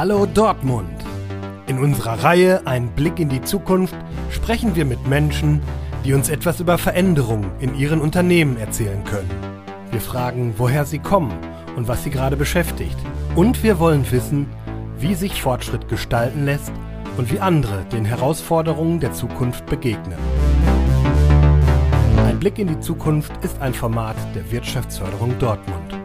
Hallo Dortmund! In unserer Reihe Ein Blick in die Zukunft sprechen wir mit Menschen, die uns etwas über Veränderungen in ihren Unternehmen erzählen können. Wir fragen, woher sie kommen und was sie gerade beschäftigt. Und wir wollen wissen, wie sich Fortschritt gestalten lässt und wie andere den Herausforderungen der Zukunft begegnen. Ein Blick in die Zukunft ist ein Format der Wirtschaftsförderung Dortmund.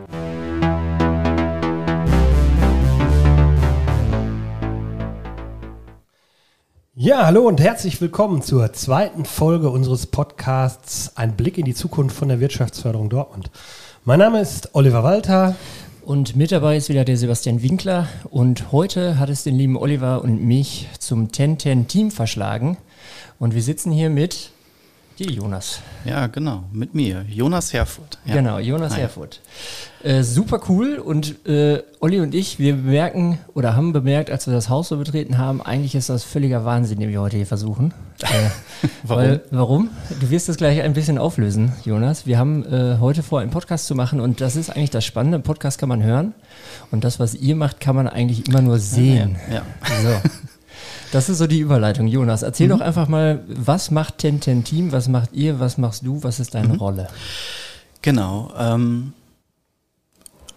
Ja, hallo und herzlich willkommen zur zweiten Folge unseres Podcasts Ein Blick in die Zukunft von der Wirtschaftsförderung Dortmund. Mein Name ist Oliver Walter. Und mit dabei ist wieder der Sebastian Winkler. Und heute hat es den lieben Oliver und mich zum 10-10-Team verschlagen. Und wir sitzen hier mit die Jonas. Ja, genau, mit mir, Jonas Herfurt. Ja. Genau, Jonas Hi. Herfurt. Äh, super cool und äh, Olli und ich, wir bemerken oder haben bemerkt, als wir das Haus so betreten haben, eigentlich ist das völliger Wahnsinn, den wir heute hier versuchen. Äh, warum? Weil, warum? Du wirst das gleich ein bisschen auflösen, Jonas. Wir haben äh, heute vor, einen Podcast zu machen und das ist eigentlich das Spannende. Podcast kann man hören und das, was ihr macht, kann man eigentlich immer nur sehen. Ja. ja. So. Das ist so die Überleitung. Jonas, erzähl mhm. doch einfach mal, was macht Tenten Team, was macht ihr, was machst du, was ist deine mhm. Rolle? Genau. Ähm,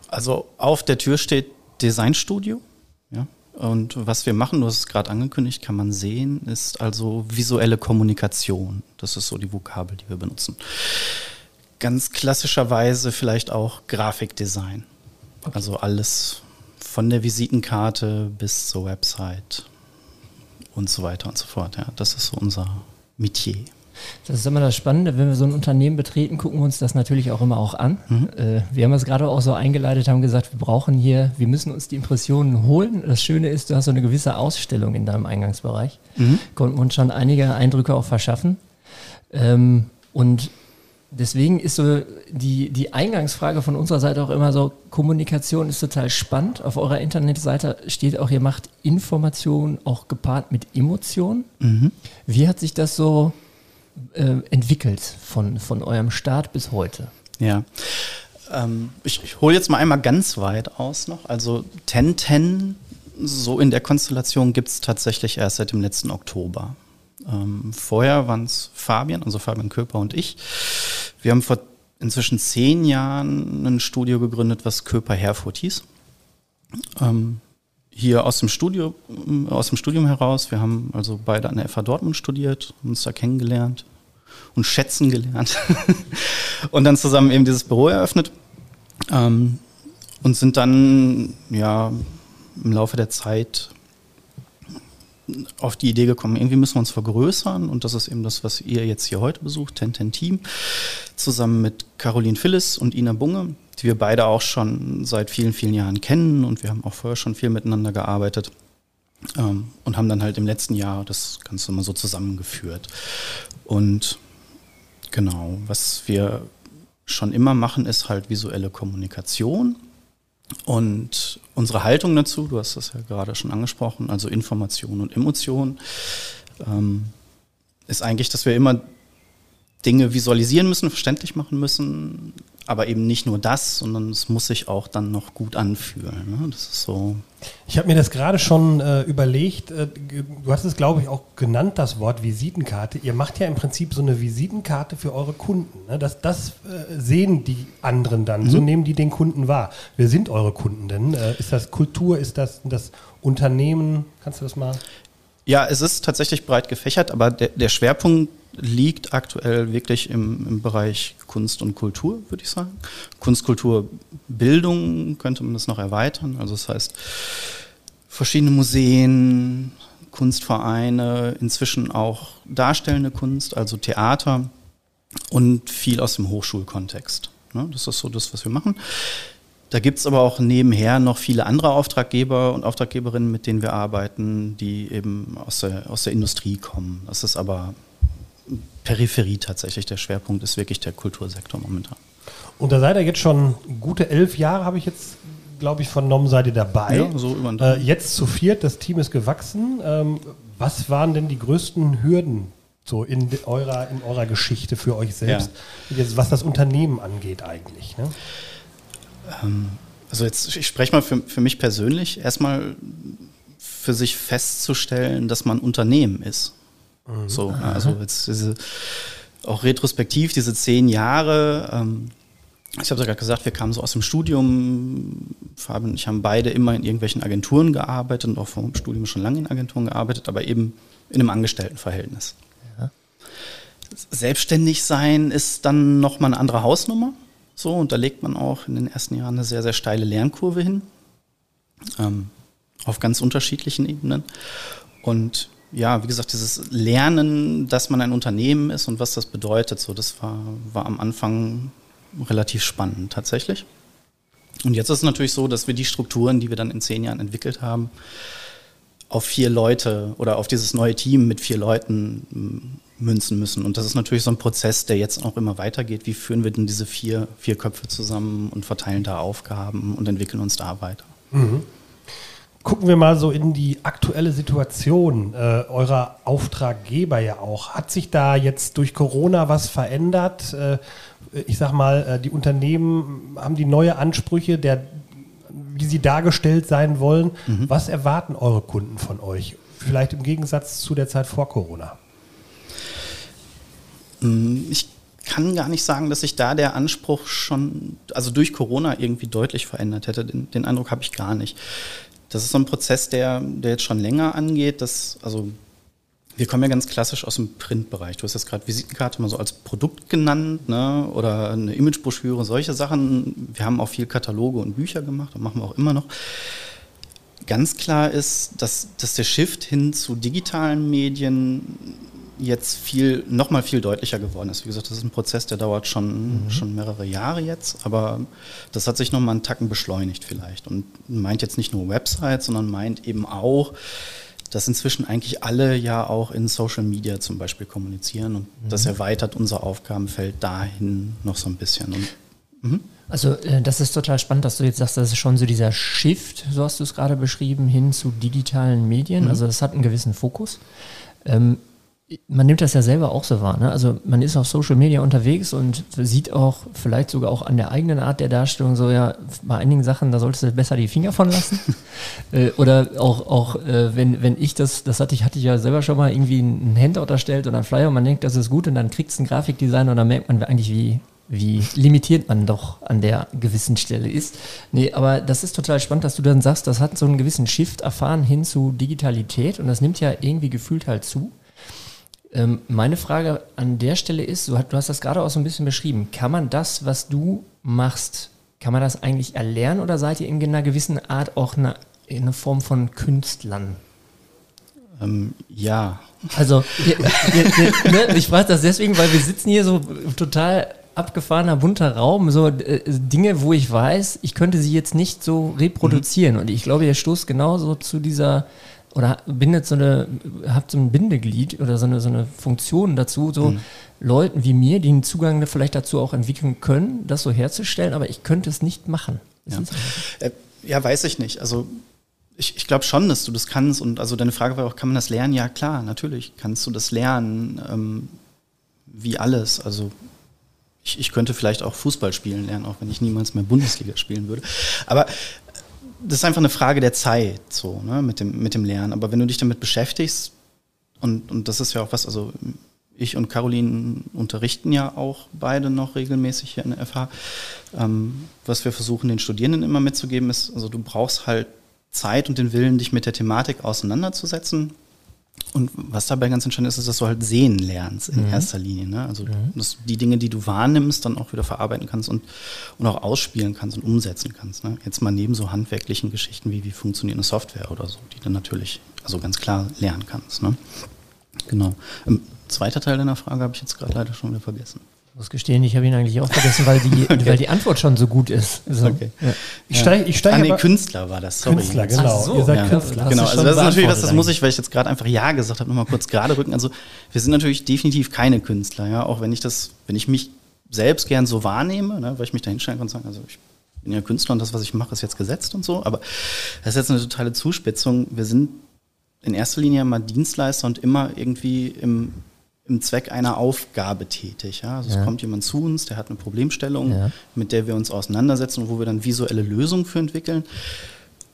also auf der Tür steht Designstudio. Ja? Und was wir machen, du hast es gerade angekündigt, kann man sehen, ist also visuelle Kommunikation. Das ist so die Vokabel, die wir benutzen. Ganz klassischerweise vielleicht auch Grafikdesign. Okay. Also alles von der Visitenkarte bis zur Website und so weiter und so fort. Ja, das ist so unser Metier. Das ist immer das Spannende, wenn wir so ein Unternehmen betreten, gucken wir uns das natürlich auch immer auch an. Mhm. Äh, wir haben es gerade auch so eingeleitet, haben gesagt, wir brauchen hier, wir müssen uns die Impressionen holen. Das Schöne ist, du hast so eine gewisse Ausstellung in deinem Eingangsbereich. Mhm. Konnten wir uns schon einige Eindrücke auch verschaffen. Ähm, und deswegen ist so die, die Eingangsfrage von unserer Seite auch immer so, Kommunikation ist total spannend. Auf eurer Internetseite steht auch, ihr macht Informationen auch gepaart mit Emotionen. Mhm. Wie hat sich das so äh, entwickelt von, von eurem Start bis heute? Ja. Ähm, ich, ich hole jetzt mal einmal ganz weit aus noch. Also 1010, so in der Konstellation gibt es tatsächlich erst seit dem letzten Oktober. Ähm, vorher waren es Fabian, also Fabian Köper und ich. Wir haben vor inzwischen zehn Jahren ein Studio gegründet, was Köper Herfurt hieß. Ähm, hier aus dem Studio, äh, aus dem Studium heraus. Wir haben also beide an der FH Dortmund studiert, uns da kennengelernt und schätzen gelernt und dann zusammen eben dieses Büro eröffnet ähm, und sind dann ja im Laufe der Zeit auf die Idee gekommen, irgendwie müssen wir uns vergrößern. Und das ist eben das, was ihr jetzt hier heute besucht, Ten Team, zusammen mit Caroline Phillis und Ina Bunge, die wir beide auch schon seit vielen, vielen Jahren kennen. Und wir haben auch vorher schon viel miteinander gearbeitet ähm, und haben dann halt im letzten Jahr das Ganze mal so zusammengeführt. Und genau, was wir schon immer machen, ist halt visuelle Kommunikation und unsere Haltung dazu, du hast das ja gerade schon angesprochen, also Information und Emotion, ähm, ist eigentlich, dass wir immer Dinge visualisieren müssen, verständlich machen müssen, aber eben nicht nur das, sondern es muss sich auch dann noch gut anfühlen. Ne? Das ist so. Ich habe mir das gerade schon äh, überlegt. Äh, du hast es, glaube ich, auch genannt, das Wort Visitenkarte. Ihr macht ja im Prinzip so eine Visitenkarte für eure Kunden. Ne? Das, das äh, sehen die anderen dann. Mhm. So nehmen die den Kunden wahr. Wer sind eure Kunden denn? Äh, ist das Kultur? Ist das das Unternehmen? Kannst du das mal? Ja, es ist tatsächlich breit gefächert, aber der, der Schwerpunkt liegt aktuell wirklich im, im Bereich Kunst und Kultur, würde ich sagen. Kunst, Kultur, Bildung könnte man das noch erweitern. Also das heißt, verschiedene Museen, Kunstvereine, inzwischen auch darstellende Kunst, also Theater und viel aus dem Hochschulkontext. Ne? Das ist so das, was wir machen. Da gibt es aber auch nebenher noch viele andere Auftraggeber und Auftraggeberinnen, mit denen wir arbeiten, die eben aus der, aus der Industrie kommen. Das ist aber Peripherie tatsächlich. Der Schwerpunkt ist wirklich der Kultursektor momentan. Und da seid ihr jetzt schon gute elf Jahre, habe ich jetzt, glaube ich, vernommen, seid ihr dabei. Ja, so äh, jetzt zu viert, das Team ist gewachsen. Ähm, was waren denn die größten Hürden so in eurer, in eurer Geschichte für euch selbst, ja. jetzt, was das Unternehmen angeht eigentlich? Ne? Ähm, Also jetzt, ich spreche mal für, für mich persönlich, erstmal für sich festzustellen, dass man Unternehmen ist. Mhm. So, also jetzt diese, auch retrospektiv diese zehn Jahre, ähm, ich habe ja gerade gesagt, wir kamen so aus dem Studium, Fabian und ich haben beide immer in irgendwelchen Agenturen gearbeitet und auch vor dem Studium schon lange in Agenturen gearbeitet, aber eben in einem Angestelltenverhältnis. Ja. Selbstständig sein ist dann nochmal eine andere Hausnummer. So, und da legt man auch in den ersten Jahren eine sehr, sehr steile Lernkurve hin. Ähm, auf ganz unterschiedlichen Ebenen. Und ja, wie gesagt, dieses Lernen, dass man ein Unternehmen ist und was das bedeutet, so, das war, war am Anfang relativ spannend tatsächlich. Und jetzt ist es natürlich so, dass wir die Strukturen, die wir dann in zehn Jahren entwickelt haben, auf vier Leute oder auf dieses neue Team mit vier Leuten münzen müssen. Und das ist natürlich so ein Prozess, der jetzt auch immer weitergeht. Wie führen wir denn diese vier, vier Köpfe zusammen und verteilen da Aufgaben und entwickeln uns da weiter? Mhm. Gucken wir mal so in die aktuelle Situation äh, eurer Auftraggeber ja auch. Hat sich da jetzt durch Corona was verändert? Äh, ich sag mal, äh, die Unternehmen haben die neue Ansprüche, der, wie sie dargestellt sein wollen. Mhm. Was erwarten eure Kunden von euch? Vielleicht im Gegensatz zu der Zeit vor Corona. Mm, ich kann gar nicht sagen, dass sich da der Anspruch schon, also durch Corona irgendwie deutlich verändert hätte. Den, den Eindruck habe ich gar nicht. Das ist so ein Prozess, der, der jetzt schon länger angeht. Das, also wir kommen ja ganz klassisch aus dem Printbereich. Du hast jetzt gerade Visitenkarte mal so als Produkt genannt ne? oder eine Imagebroschüre, solche Sachen. Wir haben auch viel Kataloge und Bücher gemacht und machen wir auch immer noch. Ganz klar ist, dass, dass der Shift hin zu digitalen Medien jetzt viel, nochmal viel deutlicher geworden ist. Wie gesagt, das ist ein Prozess, der dauert schon, mhm. schon mehrere Jahre jetzt, aber das hat sich nochmal einen Tacken beschleunigt vielleicht und meint jetzt nicht nur Websites, sondern meint eben auch, dass inzwischen eigentlich alle ja auch in Social Media zum Beispiel kommunizieren und mhm. das erweitert unser Aufgabenfeld dahin noch so ein bisschen. Und, mhm. Also äh, das ist total spannend, dass du jetzt sagst, das ist schon so dieser Shift, so hast du es gerade beschrieben, hin zu digitalen Medien. Mhm. Also das hat einen gewissen Fokus. Ähm, man nimmt das ja selber auch so wahr. Ne? Also man ist auf Social Media unterwegs und sieht auch vielleicht sogar auch an der eigenen Art der Darstellung so, ja, bei einigen Sachen, da solltest du besser die Finger von lassen. äh, oder auch, auch äh, wenn, wenn ich das, das hatte ich, hatte ich ja selber schon mal irgendwie ein Handout erstellt oder ein Flyer und man denkt, das ist gut und dann kriegt es ein Grafikdesigner und dann merkt man eigentlich, wie, wie limitiert man doch an der gewissen Stelle ist. Nee, aber das ist total spannend, dass du dann sagst, das hat so einen gewissen Shift erfahren hin zu Digitalität und das nimmt ja irgendwie gefühlt halt zu. Ähm, meine Frage an der Stelle ist, du, hast das gerade auch so ein bisschen beschrieben, kann man das, was du machst, kann man das eigentlich erlernen oder seid ihr in einer gewissen Art auch eine, eine Form von Künstlern? Ähm, ja. Also, wir, wir, wir, ne, ich frage das deswegen, weil wir sitzen hier so total abgefahrener, bunter Raum, so äh, Dinge, wo ich weiß, ich könnte sie jetzt nicht so reproduzieren. Mhm. Und ich glaube, ihr stoßt genauso zu dieser oder bindet so eine, habt so ein Bindeglied oder so eine, so eine Funktion dazu, so mhm. Leuten wie mir, die einen Zugang vielleicht dazu auch entwickeln können, das so herzustellen, aber ich könnte es nicht machen. Ja. Äh, ja, weiß ich nicht. Also ich, ich glaube schon, dass du das kannst. Und also deine Frage war auch, kann man das lernen? Ja, klar, natürlich kannst du das lernen, ähm, wie alles. Also ich, ich könnte vielleicht auch Fußball spielen lernen, auch wenn ich niemals mehr Bundesliga spielen würde. Aber das ist einfach eine Frage der Zeit, so, ne, mit dem, mit dem Lernen. Aber wenn du dich damit beschäftigst, und, und das ist ja auch was, also ich und Caroline unterrichten ja auch beide noch regelmäßig hier in der FH. Ähm, was wir versuchen, den Studierenden immer mitzugeben, ist, also du brauchst halt Zeit und den Willen, dich mit der Thematik auseinanderzusetzen. Und was dabei ganz entscheidend ist, ist, dass du halt sehen lernst in mhm. erster Linie. Ne? Also mhm. dass die Dinge, die du wahrnimmst, dann auch wieder verarbeiten kannst und, und auch ausspielen kannst und umsetzen kannst. Ne? Jetzt mal neben so handwerklichen Geschichten wie wie funktioniert eine Software oder so, die du natürlich also ganz klar lernen kannst. Ne? Genau. Ähm, zweiter Teil deiner Frage habe ich jetzt gerade leider schon wieder vergessen muss gestehen, ich habe ihn eigentlich auch vergessen, weil die, okay. weil die Antwort schon so gut ist. So. Okay. Ja. Ich steige, ich steige. Ah, nee, Künstler war das, sorry. Künstler, genau. So. Ihr seid ja. Künstler. Genau, also das ist natürlich was, das muss ich, weil ich jetzt gerade einfach Ja gesagt habe, nochmal kurz gerade rücken. Also wir sind natürlich definitiv keine Künstler, ja, auch wenn ich das, wenn ich mich selbst gern so wahrnehme, ne, weil ich mich da hinstellen kann und sagen, also ich bin ja Künstler und das, was ich mache, ist jetzt gesetzt und so, aber das ist jetzt eine totale Zuspitzung. Wir sind in erster Linie mal Dienstleister und immer irgendwie im im Zweck einer Aufgabe tätig. Ja? Also ja. es kommt jemand zu uns, der hat eine Problemstellung, ja. mit der wir uns auseinandersetzen und wo wir dann visuelle Lösungen für entwickeln.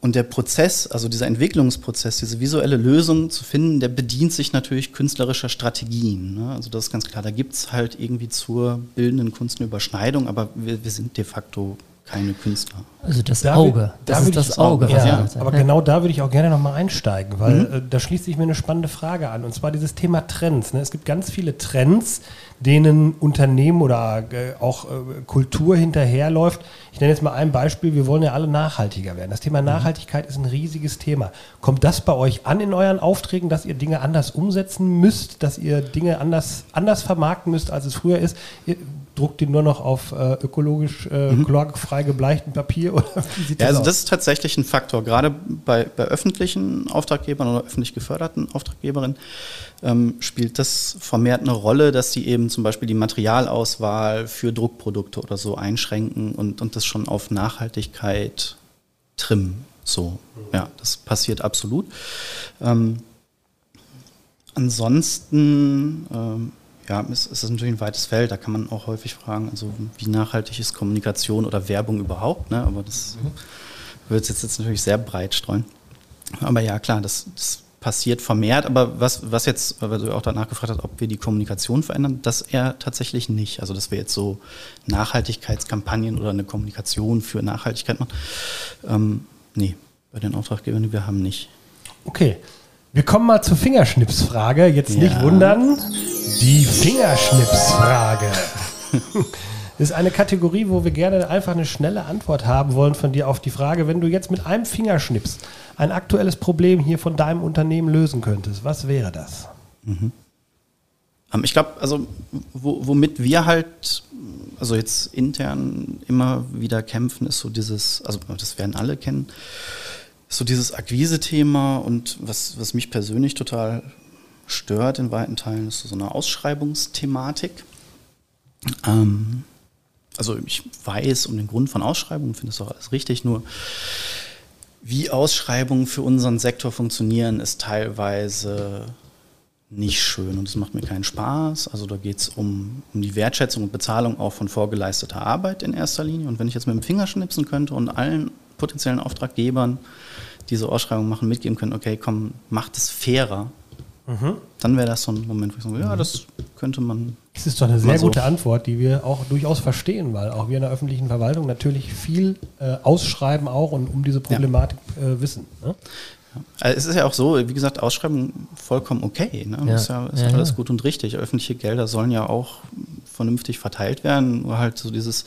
Und der Prozess, also dieser Entwicklungsprozess, diese visuelle Lösung zu finden, der bedient sich natürlich künstlerischer Strategien. Ne? Also das ist ganz klar, da gibt es halt irgendwie zur bildenden Kunst eine Überschneidung, aber wir, wir sind de facto keine Künstler. Also das da Auge, das da ist das Auge. Ja, ja, aber ja. genau da würde ich auch gerne nochmal einsteigen, weil mhm. äh, da schließt sich mir eine spannende Frage an. Und zwar dieses Thema Trends. Ne? Es gibt ganz viele Trends, denen Unternehmen oder äh, auch äh, Kultur hinterherläuft. Ich nenne jetzt mal ein Beispiel. Wir wollen ja alle nachhaltiger werden. Das Thema mhm. Nachhaltigkeit ist ein riesiges Thema. Kommt das bei euch an in euren Aufträgen, dass ihr Dinge anders umsetzen müsst, dass ihr Dinge anders, anders vermarkten müsst, als es früher ist? Ihr, druckt die nur noch auf äh, ökologisch äh, mhm. chlorfrei gebleichten Papier? Oder wie sieht das ja, also aus? das ist tatsächlich ein Faktor. Gerade bei, bei öffentlichen Auftraggebern oder öffentlich geförderten Auftraggeberinnen ähm, spielt das vermehrt eine Rolle, dass die eben zum Beispiel die Materialauswahl für Druckprodukte oder so einschränken und, und das schon auf Nachhaltigkeit trimmen. So, ja, das passiert absolut. Ähm, ansonsten ähm, ja, es, es ist natürlich ein weites Feld, da kann man auch häufig fragen, also wie nachhaltig ist Kommunikation oder Werbung überhaupt, ne? aber das wird jetzt, jetzt natürlich sehr breit streuen. Aber ja, klar, das, das passiert vermehrt, aber was, was jetzt, weil du auch danach gefragt hast, ob wir die Kommunikation verändern, das eher tatsächlich nicht. Also, dass wir jetzt so Nachhaltigkeitskampagnen oder eine Kommunikation für Nachhaltigkeit machen. Ähm, nee, bei den Auftraggebern, die wir haben, nicht. Okay. Wir kommen mal zur Fingerschnipsfrage. Jetzt ja. nicht wundern. Die Fingerschnipsfrage. ist eine Kategorie, wo wir gerne einfach eine schnelle Antwort haben wollen von dir auf die Frage, wenn du jetzt mit einem Fingerschnips ein aktuelles Problem hier von deinem Unternehmen lösen könntest, was wäre das? Mhm. Ähm, ich glaube, also womit wir halt, also jetzt intern immer wieder kämpfen, ist so dieses, also das werden alle kennen, so dieses Akquise-Thema und was, was mich persönlich total stört in weiten Teilen, ist so eine Ausschreibungsthematik. Ähm, also ich weiß um den Grund von Ausschreibungen, finde das auch alles richtig, nur wie Ausschreibungen für unseren Sektor funktionieren, ist teilweise nicht schön und es macht mir keinen Spaß. Also da geht es um, um die Wertschätzung und Bezahlung auch von vorgeleisteter Arbeit in erster Linie. Und wenn ich jetzt mit dem Finger schnipsen könnte und allen potenziellen Auftraggebern diese Ausschreibung machen, mitgeben können, okay, komm, macht es fairer, mhm. dann wäre das so ein Moment, wo ich sage, ja, das könnte man. Das ist doch eine sehr so gute Antwort, die wir auch durchaus verstehen, weil auch wir in der öffentlichen Verwaltung natürlich viel äh, ausschreiben auch und um diese Problematik ja. äh, wissen. Ne? Also es ist ja auch so, wie gesagt, Ausschreibung vollkommen okay. Ne? Ja. Ist ja, ist ja alles ja. gut und richtig. Öffentliche Gelder sollen ja auch vernünftig verteilt werden. Nur halt so dieses,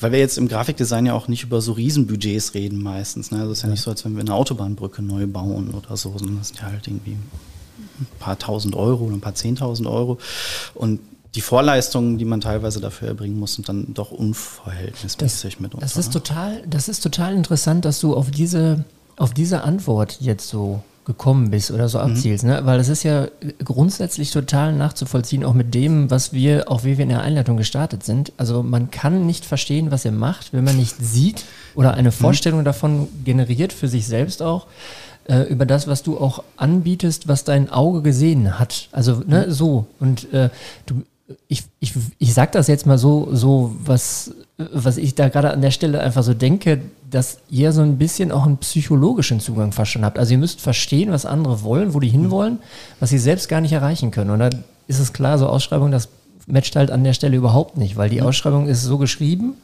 weil wir jetzt im Grafikdesign ja auch nicht über so Riesenbudgets reden meistens. Ne? Also es ist ja, nicht so, als wenn wir eine Autobahnbrücke neu bauen oder so, sondern das sind ja halt irgendwie ein paar tausend Euro oder ein paar zehntausend Euro. Und die Vorleistungen, die man teilweise dafür erbringen muss, sind dann doch unverhältnismäßig mit uns. Das ist total, das ist total interessant, dass du auf diese, auf diese Antwort jetzt so gekommen bist oder so mhm. abzielst, mhm. ne? Weil das ist ja grundsätzlich total nachzuvollziehen, auch mit dem, was wir, auch wie wir in der Einleitung gestartet sind. Also man kann nicht verstehen, was er macht, wenn man nicht sieht oder eine mhm. Vorstellung mhm. davon generiert für sich selbst auch äh, über das, was du auch anbietest, was dein Auge gesehen hat. Also ne, so und äh, du, ich, ich, ich sag das jetzt mal so, so was, was ich da gerade an der Stelle einfach so denke, dass ihr so ein bisschen auch einen psychologischen Zugang fast schon habt. Also ihr müsst verstehen, was andere wollen, wo die hinwollen, was sie selbst gar nicht erreichen können. Und dann ist es klar, so Ausschreibung, das matcht halt an der Stelle überhaupt nicht, weil die mhm. Ausschreibung ist so geschrieben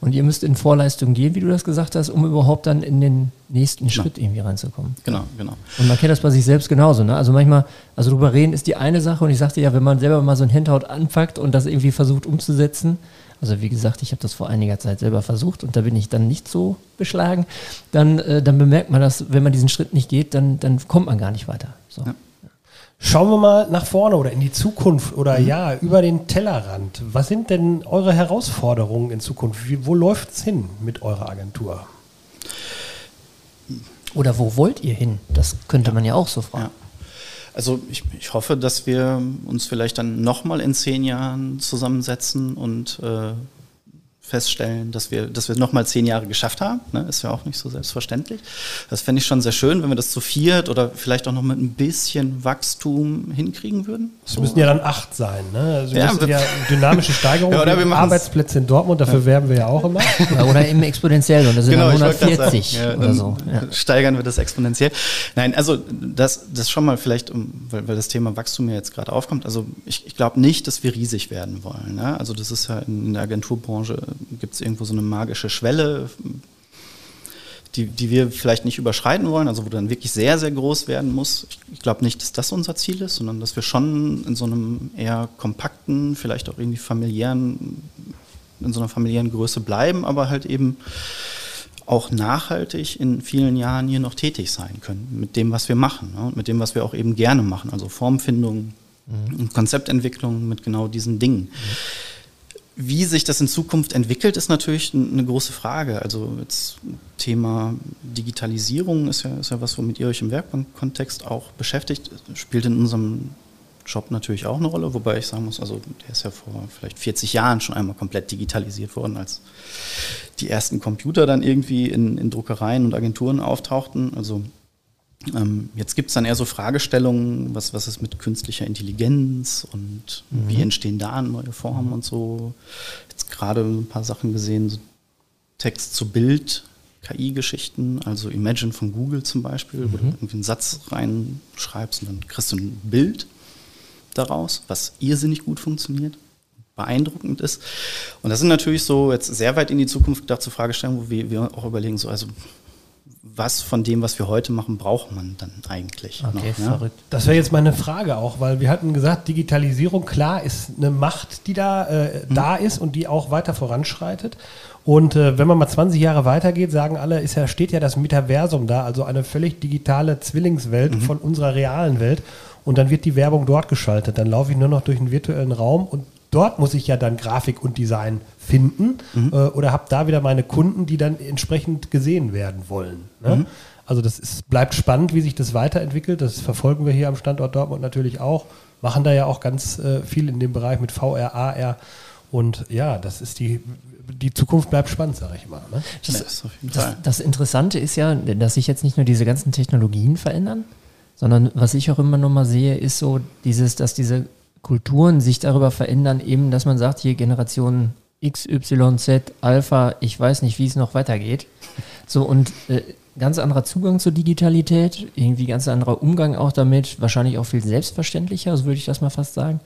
und ihr müsst in Vorleistung gehen, wie du das gesagt hast, um überhaupt dann in den nächsten genau. Schritt irgendwie reinzukommen. Genau, genau. Und man kennt das bei sich selbst genauso. Ne? Also manchmal, also drüber reden ist die eine Sache und ich sagte ja, wenn man selber mal so ein Handout anpackt und das irgendwie versucht umzusetzen, also wie gesagt, ich habe das vor einiger Zeit selber versucht und da bin ich dann nicht so beschlagen. Dann, äh, dann bemerkt man das, wenn man diesen Schritt nicht geht, dann, dann kommt man gar nicht weiter. So. Ja. Schauen wir mal nach vorne oder in die Zukunft oder mhm. ja, über den Tellerrand. Was sind denn eure Herausforderungen in Zukunft? Wie, wo läuft es hin mit eurer Agentur? Oder wo wollt ihr hin? Das könnte man ja auch so fragen. Ja. Also ich, ich hoffe, dass wir uns vielleicht dann nochmal in zehn Jahren zusammensetzen und äh, feststellen, dass wir, dass wir nochmal zehn Jahre geschafft haben. Ne? Ist ja auch nicht so selbstverständlich. Das fände ich schon sehr schön, wenn wir das zu viert oder vielleicht auch noch mit ein bisschen Wachstum hinkriegen würden. Es müssen ja dann acht sein. Ne? Also wir ja, müssen ja dynamische Steigerung, ja, oder wir Arbeitsplätze in Dortmund, dafür ja. werben wir ja auch immer. Ja, oder eben exponentiell, und das sind genau, 140 ja, oder so. Steigern wir das exponentiell. Nein, also das, das schon mal vielleicht, weil, weil das Thema Wachstum ja jetzt gerade aufkommt. Also ich, ich glaube nicht, dass wir riesig werden wollen. Ne? Also das ist ja in der Agenturbranche gibt es irgendwo so eine magische Schwelle, die, die wir vielleicht nicht überschreiten wollen, also wo dann wirklich sehr, sehr groß werden muss. Ich, ich glaube nicht, dass das unser Ziel ist, sondern dass wir schon in so einem eher kompakten, vielleicht auch irgendwie familiären, in so einer familiären Größe bleiben, aber halt eben auch nachhaltig in vielen Jahren hier noch tätig sein können mit dem, was wir machen ne? und mit dem, was wir auch eben gerne machen, also Formfindung, mhm. Konzeptentwicklung mit genau diesen Dingen. Mhm. Wie sich das in Zukunft entwickelt, ist natürlich eine große Frage. Also jetzt Thema Digitalisierung ist ja, ist ja was, womit ihr euch im Werkbankkontext auch beschäftigt, spielt in unserem Job natürlich auch eine Rolle, wobei ich sagen muss, also der ist ja vor vielleicht 40 Jahren schon einmal komplett digitalisiert worden, als die ersten Computer dann irgendwie in, in Druckereien und Agenturen auftauchten. Also jetzt gibt es dann eher so Fragestellungen, was, was ist mit künstlicher Intelligenz und mhm. wie entstehen da neue Formen und so. Jetzt gerade ein paar Sachen gesehen, so Text zu Bild, KI-Geschichten, also Imagine von Google zum Beispiel, mhm. wo du mhm. irgendwie einen Satz reinschreibst und dann kriegst du ein Bild daraus, was irrsinnig gut funktioniert, beeindruckend ist. Und das sind natürlich so jetzt sehr weit in die Zukunft gedachte Fragestellungen, wo wir, wir auch überlegen, so also was von dem, was wir heute machen, braucht man dann eigentlich okay, noch? Ne? Verrückt. Das wäre jetzt meine Frage auch, weil wir hatten gesagt, Digitalisierung, klar, ist eine Macht, die da, äh, mhm. da ist und die auch weiter voranschreitet. Und äh, wenn man mal 20 Jahre weitergeht, sagen alle, ist ja, steht ja das Metaversum da, also eine völlig digitale Zwillingswelt mhm. von unserer realen Welt. Und dann wird die Werbung dort geschaltet. Dann laufe ich nur noch durch einen virtuellen Raum und dort muss ich ja dann Grafik und Design finden mhm. äh, oder habe da wieder meine Kunden, die dann entsprechend gesehen werden wollen. Ne? Mhm. Also das ist, bleibt spannend, wie sich das weiterentwickelt. Das verfolgen wir hier am Standort Dortmund natürlich auch. Machen da ja auch ganz äh, viel in dem Bereich mit VR, AR. Und ja, das ist die, die Zukunft bleibt spannend, sage ich mal. Ne? Das, das, das Interessante ist ja, dass sich jetzt nicht nur diese ganzen Technologien verändern, sondern was ich auch immer noch mal sehe, ist so dieses, dass diese Kulturen sich darüber verändern, eben, dass man sagt, hier Generation X, Y, Z, Alpha, ich weiß nicht, wie es noch weitergeht. So und äh, ganz anderer Zugang zur Digitalität, irgendwie ganz anderer Umgang auch damit, wahrscheinlich auch viel selbstverständlicher, so würde ich das mal fast sagen.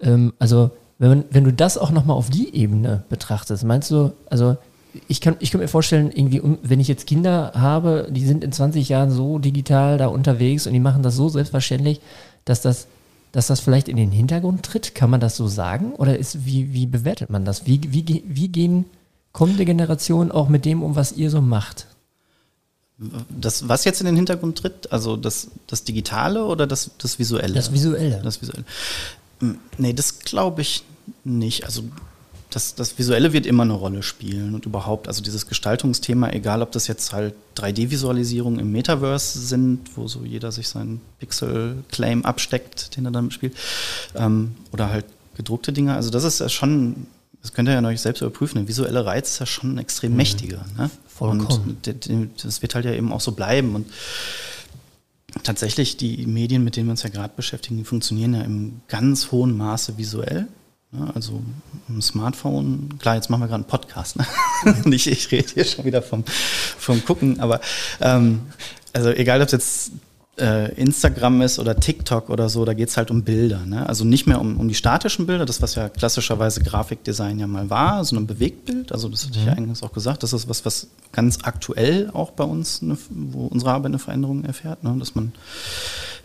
Ähm, also wenn, wenn du das auch nochmal auf die Ebene betrachtest, meinst du, also ich kann, ich kann mir vorstellen, irgendwie, wenn ich jetzt Kinder habe, die sind in 20 Jahren so digital da unterwegs und die machen das so selbstverständlich, dass das dass das vielleicht in den Hintergrund tritt? Kann man das so sagen? Oder ist, wie, wie bewertet man das? Wie, wie, wie gehen kommende Generationen auch mit dem um, was ihr so macht? Das, was jetzt in den Hintergrund tritt, also das, das Digitale oder das, das Visuelle? Das Visuelle. Das Visuelle. Hm, nee, das glaube ich nicht. Also das, das Visuelle wird immer eine Rolle spielen und überhaupt, also dieses Gestaltungsthema, egal ob das jetzt halt 3D-Visualisierungen im Metaverse sind, wo so jeder sich seinen Pixel-Claim absteckt, den er dann spielt, ähm, oder halt gedruckte Dinge, also das ist ja schon, das könnt ihr ja euch selbst überprüfen, der visuelle Reiz ist ja schon extrem mhm. mächtiger. Ne? Vollkommen. Und das wird halt ja eben auch so bleiben und tatsächlich die Medien, mit denen wir uns ja gerade beschäftigen, die funktionieren ja im ganz hohen Maße visuell. Ne? Also ein Smartphone, klar, jetzt machen wir gerade einen Podcast. Ne? Und ich, ich rede hier schon wieder vom, vom Gucken, aber ähm, also egal, ob es jetzt äh, Instagram ist oder TikTok oder so, da geht es halt um Bilder. Ne? Also nicht mehr um, um die statischen Bilder, das was ja klassischerweise Grafikdesign ja mal war, sondern Bewegtbild. Also das hatte ich ja mhm. eingangs auch gesagt, das ist was, was ganz aktuell auch bei uns, eine, wo unsere Arbeit eine Veränderung erfährt, ne? dass man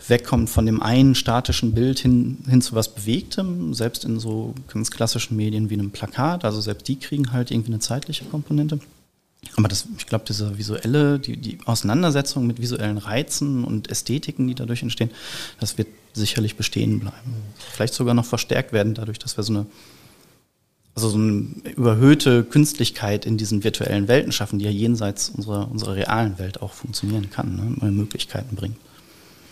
wegkommt von dem einen statischen Bild hin, hin zu was Bewegtem, selbst in so ganz klassischen Medien wie einem Plakat, also selbst die kriegen halt irgendwie eine zeitliche Komponente. Aber das, ich glaube, diese visuelle, die, die Auseinandersetzung mit visuellen Reizen und Ästhetiken, die dadurch entstehen, das wird sicherlich bestehen bleiben. Vielleicht sogar noch verstärkt werden, dadurch, dass wir so eine, also so eine überhöhte Künstlichkeit in diesen virtuellen Welten schaffen, die ja jenseits unserer, unserer realen Welt auch funktionieren kann, ne, neue Möglichkeiten bringt.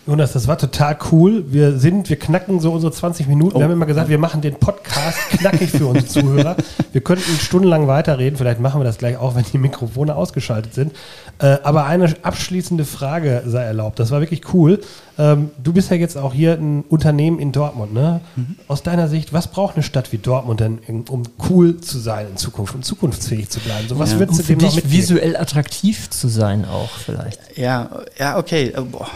Jonas, das war total cool. Wir sind, wir knacken so unsere 20 Minuten. Oh. Wir haben immer gesagt, wir machen den Podcast knackig für unsere Zuhörer. Wir könnten stundenlang weiterreden. Vielleicht machen wir das gleich auch, wenn die Mikrofone ausgeschaltet sind. Äh, aber eine abschließende Frage sei erlaubt. Das war wirklich cool. Ähm, du bist ja jetzt auch hier ein Unternehmen in Dortmund. Ne? Mhm. Aus deiner Sicht, was braucht eine Stadt wie Dortmund denn, um cool zu sein in Zukunft und zukunftsfähig zu bleiben? So, was Ja. würdest Um du für dem noch dich mitgeben? visuell attraktiv zu sein auch vielleicht. Ja, ja, okay. Äh, boah.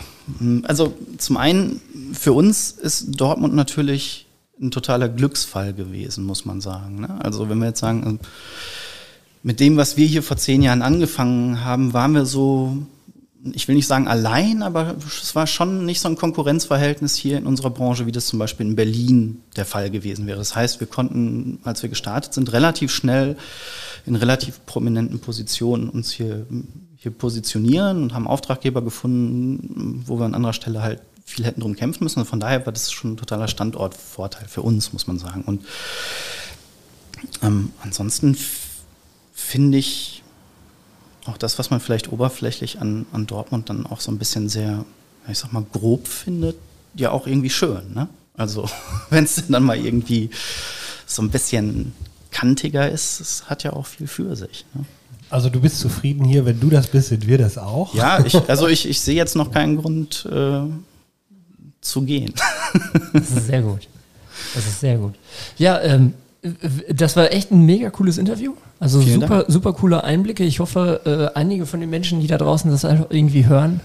Also zum einen, für uns ist Dortmund natürlich ein totaler Glücksfall gewesen, muss man sagen. Ne? Also wenn wir jetzt sagen, äh, mit dem, was wir hier vor zehn Jahren angefangen haben, waren wir so, ich will nicht sagen allein, aber es war schon nicht so ein Konkurrenzverhältnis hier in unserer Branche, wie das zum Beispiel in Berlin der Fall gewesen wäre. Das heißt, wir konnten, als wir gestartet sind, relativ schnell in relativ prominenten Positionen uns hier, hier positionieren und haben Auftraggeber gefunden, wo wir an anderer Stelle halt viel hätten drum kämpfen müssen. Und von daher war das schon ein totaler Standortvorteil für uns, muss man sagen. Und ähm, ansonsten finde ich auch das, was man vielleicht oberflächlich an, an Dortmund dann auch so ein bisschen sehr, ich sag mal, grob findet, ja auch irgendwie schön. Ne? Also wenn es dann mal irgendwie so ein bisschen kantiger ist, es hat ja auch viel für sich. Ne? Also du bist zufrieden hier, wenn du das bist, sind wir das auch. Ja, ich, also ich, ich sehe jetzt noch keinen Grund äh, zu gehen. Das ist sehr gut. Das ist sehr gut. Ja, ähm, das war echt ein mega cooles Interview. Also Vielen super, super coole Einblicke. Ich hoffe, äh, einige von den Menschen, die da draußen das einfach irgendwie hören,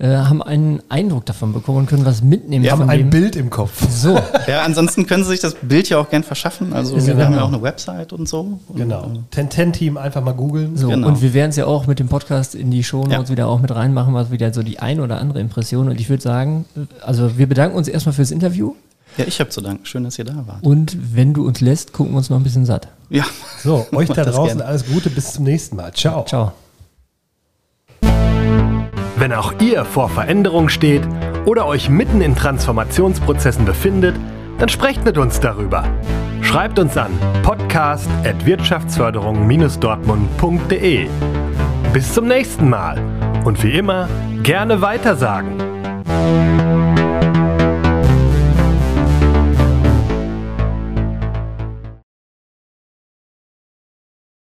äh, haben einen Eindruck davon bekommen und können was mitnehmen. Wir haben ein dem. Bild im Kopf. So, Ja, ansonsten können Sie sich das Bild ja auch gern verschaffen. Also Ist wir haben ja genau. auch eine Website und so. Und, Genau. äh, Ten-Ten-Team einfach mal googeln. so. Genau. und wir werden es ja auch mit dem Podcast in die Show Notes Ja. wieder auch mit reinmachen, was wieder so die ein oder andere Impression. Und ich würde sagen, also wir bedanken uns erstmal fürs Interview Ja, ich habe zu danken. Schön, dass ihr da wart. und wenn du uns lässt, gucken wir uns noch ein bisschen satt. Ja. So, euch da draußen gerne. alles Gute, bis zum nächsten Mal. Ciao. Ciao. Wenn auch ihr vor Veränderung steht oder euch mitten in Transformationsprozessen befindet, dann sprecht mit uns darüber. Schreibt uns an podcast.wirtschaftsförderung-dortmund.de. Bis zum nächsten Mal und wie immer gerne weitersagen.